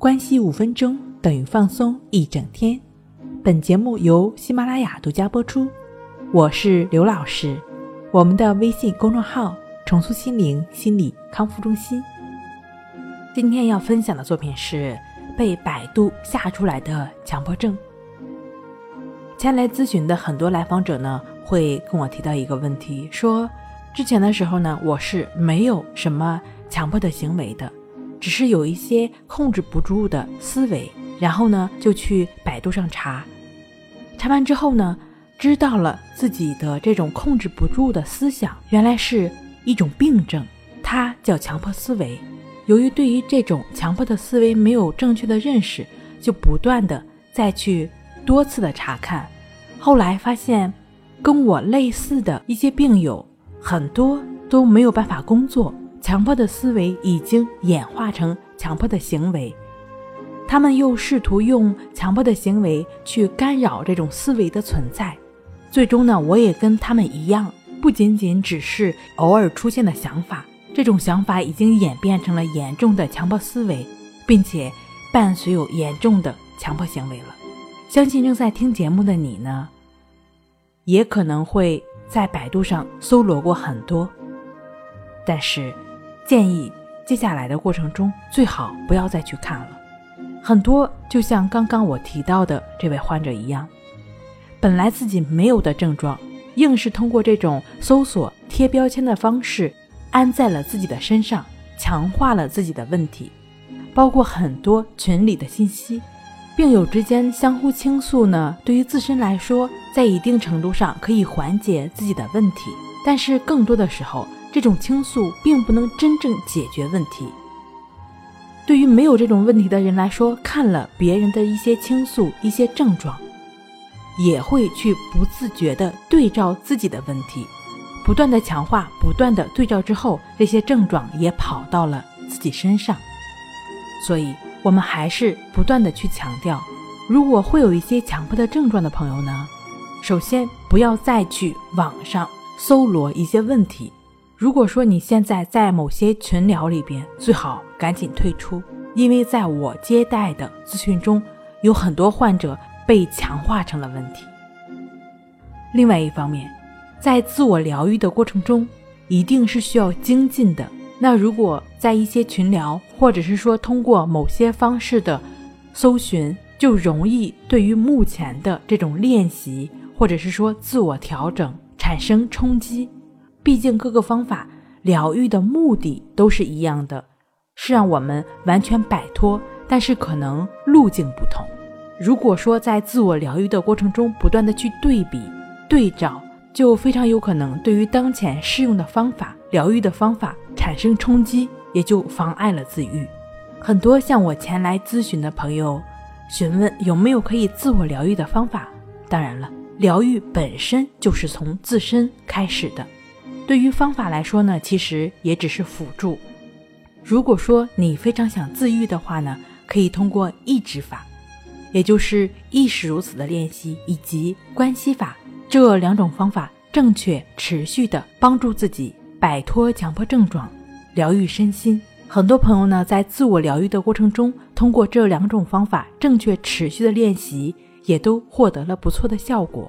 关系五分钟等于放松一整天。本节目由喜马拉雅独家播出。我是刘老师，我们的微信公众号“重塑心灵心理康复中心”。今天要分享的作品是被百度吓出来的强迫症。前来咨询的很多来访者呢，会跟我提到一个问题，说之前的时候呢，我是没有什么强迫的行为的。只是有一些控制不住的思维，然后呢，就去百度上查，查完之后呢，知道了自己的这种控制不住的思想，原来是一种病症，它叫强迫思维。由于对于这种强迫的思维没有正确的认识，就不断的再去多次的查看，后来发现，跟我类似的一些病友很多都没有办法工作。强迫的思维已经演化成强迫的行为，他们又试图用强迫的行为去干扰这种思维的存在。最终呢，我也跟他们一样，不仅仅只是偶尔出现的想法，这种想法已经演变成了严重的强迫思维，并且伴随有严重的强迫行为了。相信正在听节目的你呢，也可能会在百度上搜罗过很多，但是。建议接下来的过程中最好不要再去看了。很多就像刚刚我提到的这位患者一样，本来自己没有的症状，硬是通过这种搜索贴标签的方式安在了自己的身上，强化了自己的问题。包括很多群里的信息，病友之间相互倾诉呢，对于自身来说，在一定程度上可以缓解自己的问题，但是更多的时候。这种倾诉并不能真正解决问题。对于没有这种问题的人来说，看了别人的一些倾诉、一些症状，也会去不自觉地对照自己的问题，不断的强化、不断的对照之后，这些症状也跑到了自己身上。所以，我们还是不断的去强调：如果会有一些强迫的症状的朋友呢，首先不要再去网上搜罗一些问题。如果说你现在在某些群聊里边，最好赶紧退出，因为在我接待的咨询中，有很多患者被强化成了问题。另外一方面，在自我疗愈的过程中，一定是需要精进的。那如果在一些群聊，或者是说通过某些方式的搜寻，就容易对于目前的这种练习，或者是说自我调整产生冲击。毕竟各个方法疗愈的目的都是一样的，是让我们完全摆脱，但是可能路径不同。如果说在自我疗愈的过程中不断的去对比对照，就非常有可能对于当前适用的方法疗愈的方法产生冲击，也就妨碍了自愈。很多向我前来咨询的朋友询问有没有可以自我疗愈的方法，当然了，疗愈本身就是从自身开始的。对于方法来说呢，其实也只是辅助。如果说你非常想自愈的话呢，可以通过意志法，也就是意识如此的练习，以及关系法这两种方法，正确持续的帮助自己摆脱强迫症状，疗愈身心。很多朋友呢，在自我疗愈的过程中，通过这两种方法正确持续的练习，也都获得了不错的效果。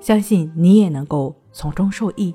相信你也能够从中受益。